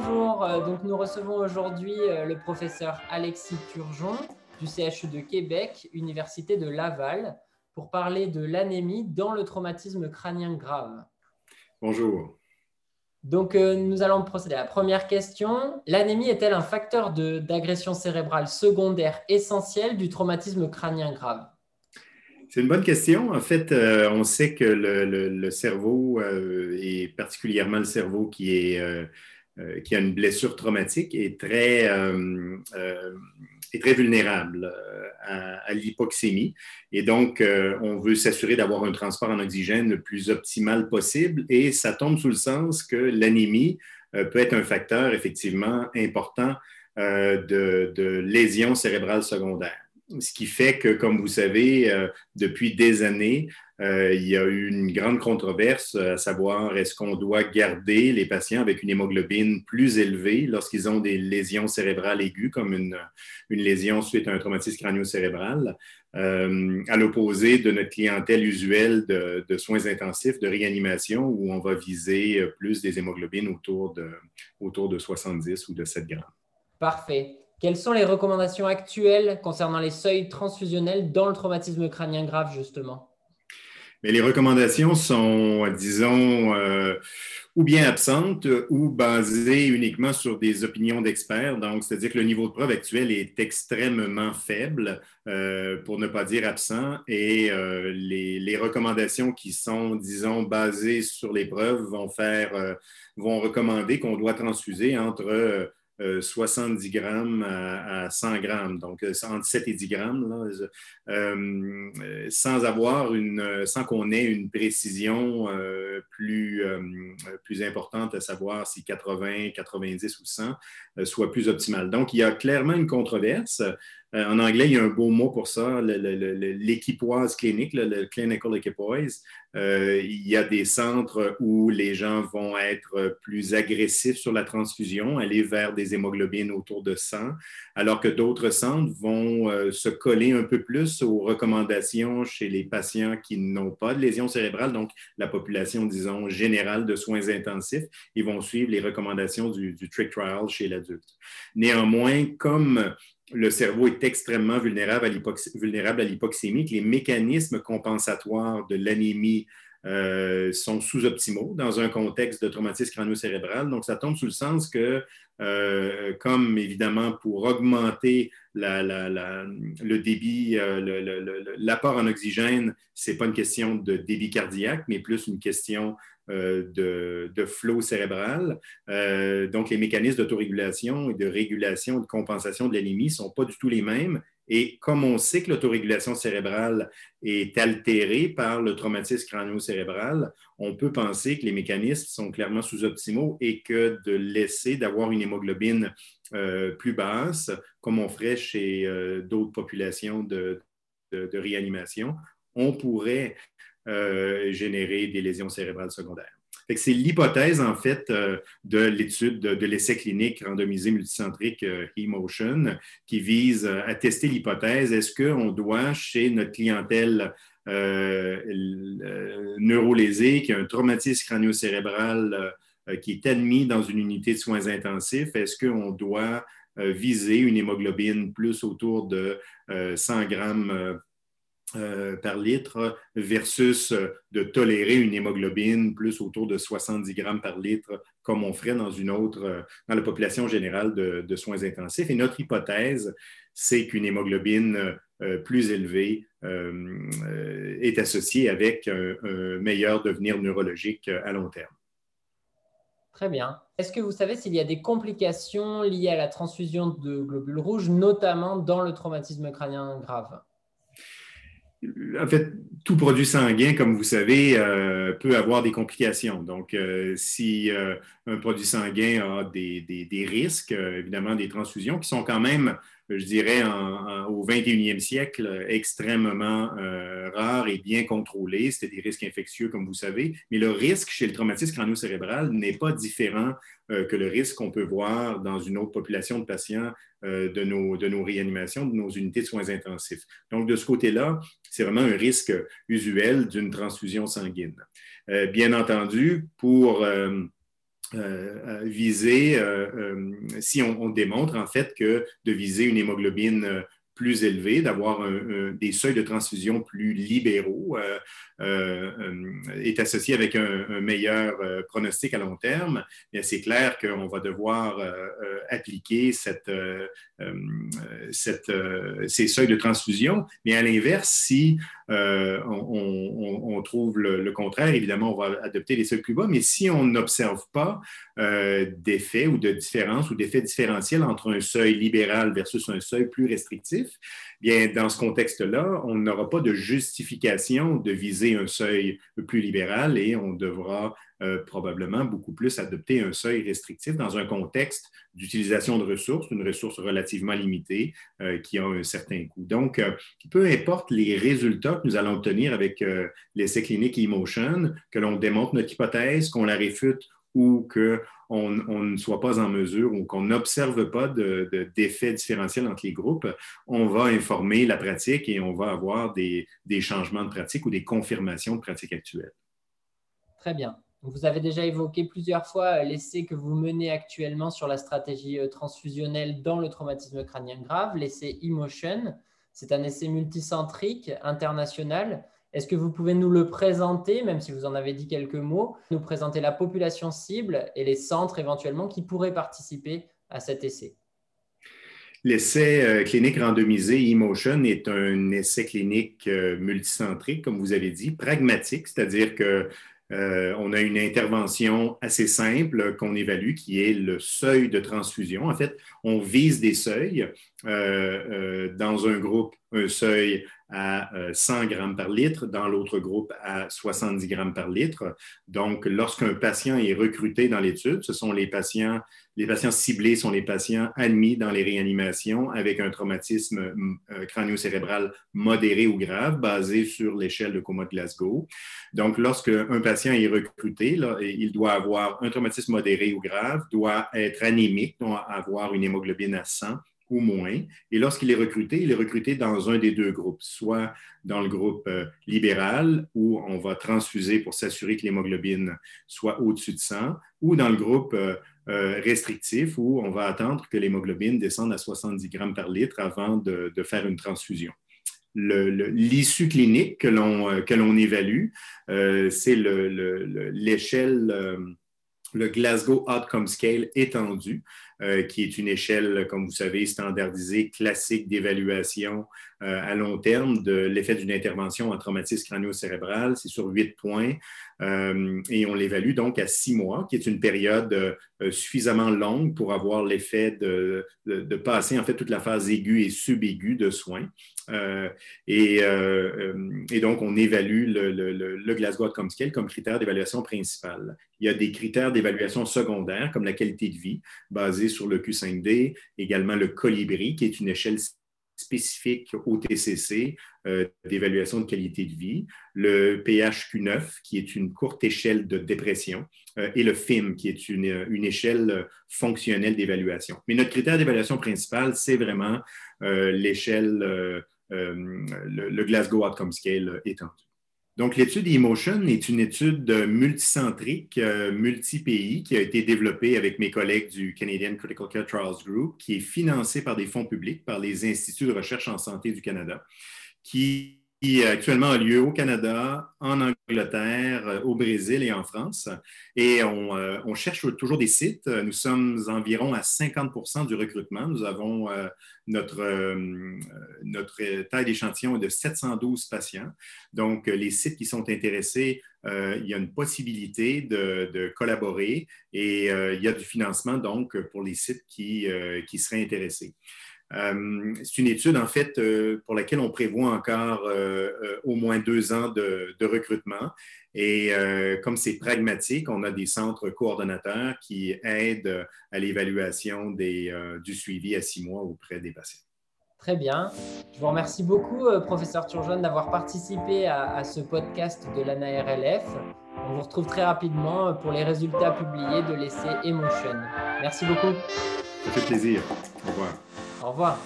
Bonjour, euh, donc nous recevons aujourd'hui euh, le professeur Alexis Turgeon du CHU de Québec, Université de Laval, pour parler de l'anémie dans le traumatisme crânien grave. Bonjour. Donc euh, nous allons procéder à la première question. L'anémie est-elle un facteur d'agression cérébrale secondaire essentiel du traumatisme crânien grave? C'est une bonne question. En fait, euh, on sait que le, cerveau, euh, et particulièrement le cerveau qui, est, euh, qui a une blessure traumatique, est très, est très vulnérable à, l'hypoxémie. Et donc, on veut s'assurer d'avoir un transport en oxygène le plus optimal possible. Et ça tombe sous le sens que l'anémie peut être un facteur effectivement important de, de lésions cérébrales secondaires ce qui fait que, comme vous savez, euh, depuis des années, euh, il y a eu une grande controverse à savoir est-ce qu'on doit garder les patients avec une hémoglobine plus élevée lorsqu'ils ont des lésions cérébrales aiguës, comme une, lésion suite à un traumatisme crânio-cérébral, euh, à l'opposé de notre clientèle usuelle de, de, soins intensifs, de réanimation, où on va viser plus des hémoglobines autour de, autour de 70 ou de 7 grammes. Parfait. Quelles sont les recommandations actuelles concernant les seuils transfusionnels dans le traumatisme crânien grave, justement? Mais les recommandations sont, disons, euh, ou bien absentes ou basées uniquement sur des opinions d'experts. Donc, c'est-à-dire que le niveau de preuve actuel est extrêmement faible, euh, pour ne pas dire absent, et euh, les, les, recommandations qui sont, disons, basées sur les preuves vont faire, vont recommander qu'on doit transfuser entre 70 euh, grammes à, 100 grammes, donc euh, entre 7 et 10 grammes, euh, sans avoir une, sans qu'on ait une précision plus, plus importante à savoir si 80, 90 ou 100 soit plus optimale. Donc, il y a clairement une controverse. Euh, en anglais, il y a un beau mot pour ça, l'équipoise clinique, le clinical equipoise. Euh, il y a des centres où les gens vont être plus agressifs sur la transfusion, aller vers des hémoglobines autour de 100, alors que d'autres centres vont euh, se coller un peu plus aux recommandations chez les patients qui n'ont pas de lésions cérébrales, donc la population, disons, générale de soins intensifs. Ils vont suivre les recommandations du, du trick trial chez l'adulte. Néanmoins, comme le cerveau est extrêmement vulnérable à l'hypoxémie, que les mécanismes compensatoires de l'anémie euh, sont sous-optimaux dans un contexte de traumatisme crânio-cérébral. Donc, ça tombe sous le sens que, euh, comme évidemment pour augmenter le débit, euh, l'apport en oxygène, ce n'est pas une question de débit cardiaque, mais plus une question de, de, flot cérébral. donc, les mécanismes d'autorégulation et de régulation, de compensation de l'anémie ne sont pas du tout les mêmes et comme on sait que l'autorégulation cérébrale est altérée par le traumatisme crânio-cérébral, on peut penser que les mécanismes sont clairement sous-optimaux et que de laisser d'avoir une hémoglobine euh, plus basse, comme on ferait chez euh, d'autres populations de, réanimation, on pourrait euh, générer des lésions cérébrales secondaires. C'est l'hypothèse, en fait, euh, de l'étude de, l'essai clinique randomisé multicentrique euh, e-motion qui vise à tester l'hypothèse est-ce qu'on doit, chez notre clientèle euh, neurolésée, qui a un traumatisme crânio-cérébral qui est admis dans une unité de soins intensifs, est-ce qu'on doit viser une hémoglobine plus autour de 100 grammes euh, par litre versus euh, de tolérer une hémoglobine plus autour de 70 grammes par litre comme on ferait dans une autre, euh, dans la population générale de, soins intensifs. Et notre hypothèse, c'est qu'une hémoglobine plus élevée est associée avec un, un, meilleur devenir neurologique à long terme. Très bien. Est-ce que vous savez s'il y a des complications liées à la transfusion de globules rouges, notamment dans le traumatisme crânien grave? En fait, tout produit sanguin, comme vous savez, euh, peut avoir des complications. Donc, euh, si euh, un produit sanguin a des, des, risques, évidemment, des transfusions qui sont quand même, je dirais, au 21e siècle, extrêmement rares et bien contrôlés. C'était des risques infectieux, comme vous savez. Mais le risque chez le traumatisme crânio-cérébral n'est pas différent que le risque qu'on peut voir dans une autre population de patients de, nos, de nos réanimations, de nos unités de soins intensifs. Donc, de ce côté-là, c'est vraiment un risque usuel d'une transfusion sanguine. Euh, bien entendu, pour, euh, viser, si on, démontre en fait que de viser une hémoglobine plus élevé, d'avoir des seuils de transfusion plus libéraux, euh, euh, euh, est associé avec un, meilleur pronostic à long terme. C'est clair qu'on va devoir appliquer cette, cette, ces seuils de transfusion. Mais à l'inverse, si on, trouve le, contraire, évidemment, on va adopter les seuils plus bas. Mais si on n'observe pas d'effet ou de différence ou d'effet différentiel entre un seuil libéral versus un seuil plus restrictif, Bien, dans ce contexte-là, on n'aura pas de justification de viser un seuil plus libéral et on devra euh, probablement beaucoup plus adopter un seuil restrictif dans un contexte d'utilisation de ressources, une ressource relativement limitée euh, qui a un certain coût. Donc, euh, peu importe les résultats que nous allons obtenir avec l'essai clinique Emotion, que l'on démontre notre hypothèse, qu'on la réfute ou qu'on ne soit pas en mesure ou qu'on n'observe pas d'effet différentiel entre les groupes, on va informer la pratique et on va avoir des, changements de pratique ou des confirmations de pratique actuelle. Très bien. Vous avez déjà évoqué plusieurs fois l'essai que vous menez actuellement sur la stratégie euh, transfusionnelle dans le traumatisme crânien grave, l'essai Emotion. C'est un essai multicentrique international est-ce que vous pouvez nous le présenter, même si vous en avez dit quelques mots, nous présenter la population cible et les centres éventuellement qui pourraient participer à cet essai? L'essai euh, clinique randomisé Emotion est un essai clinique euh, multicentrique, comme vous avez dit, pragmatique, c'est-à-dire que euh, on a une intervention assez simple qu'on évalue, qui est le seuil de transfusion. En fait, on vise des seuils. Dans un groupe, un seuil à 100 euh, grammes par litre, dans l'autre groupe à 70 grammes par litre. Donc, lorsqu'un patient est recruté dans l'étude, ce sont les patients, les patients ciblés sont les patients admis dans les réanimations avec un traumatisme euh, crânio-cérébral modéré ou grave basé sur l'échelle de coma de Glasgow. Donc, lorsqu'un patient est recruté, il doit avoir un traumatisme modéré ou grave, doit être anémique, doit avoir une hémoglobine à 100 ou moins. Et lorsqu'il est recruté, il est recruté dans un des deux groupes, soit dans le groupe euh, libéral, où on va transfuser pour s'assurer que l'hémoglobine soit au-dessus de 100, ou dans le groupe euh, euh, restrictif, où on va attendre que l'hémoglobine descende à 70 grammes par litre avant de, faire une transfusion. L'issue clinique que l'on évalue, c'est l'échelle, le Glasgow Outcome Scale étendu. Euh, qui est une échelle, comme vous savez, standardisée, classique d'évaluation euh, à long terme de l'effet d'une intervention en traumatisme crânio-cérébral. C'est sur huit points euh, et on l'évalue donc à six mois, qui est une période suffisamment longue pour avoir l'effet de, de, passer en fait toute la phase aiguë et subaiguë de soins. Et, et, donc, on évalue le, le, le Glasgow Outcome Scale comme critère d'évaluation principal. Il y a des critères d'évaluation secondaires, comme la qualité de vie, basée sur le Q5D, également le colibri, qui est une échelle spécifique au TCC euh, d'évaluation de qualité de vie, le PHQ9, qui est une courte échelle de dépression, euh, et le FIM, qui est une, une échelle fonctionnelle d'évaluation. Mais notre critère d'évaluation principal, c'est vraiment euh, l'échelle, le, Glasgow Outcome Scale étendu. Donc, l'étude Emotion est une étude multicentrique, euh, multi-pays, qui a été développée avec mes collègues du Canadian Critical Care Trials Group, qui est financée par des fonds publics, par les instituts de recherche en santé du Canada, qui qui actuellement a lieu au Canada, en Angleterre, euh, au Brésil et en France. Et euh, on, cherche toujours des sites. Nous sommes environ à 50% du recrutement. Nous avons euh, notre, notre taille d'échantillon de 712 patients. Donc, les sites qui sont intéressés, il y a une possibilité de, de collaborer et il y a du financement donc pour les sites qui, qui seraient intéressés. Euh, c'est une étude, en fait, euh, pour laquelle on prévoit encore euh, au moins deux ans de, recrutement. Et comme c'est pragmatique, on a des centres coordonnateurs qui aident à l'évaluation du suivi à six mois auprès des patients. Très bien. Je vous remercie beaucoup, professeur Turgeon, d'avoir participé à, à, ce podcast de l'ANARLF. On vous retrouve très rapidement pour les résultats publiés de l'essai Emotion. Merci beaucoup. Ça fait plaisir. Au revoir. Au revoir.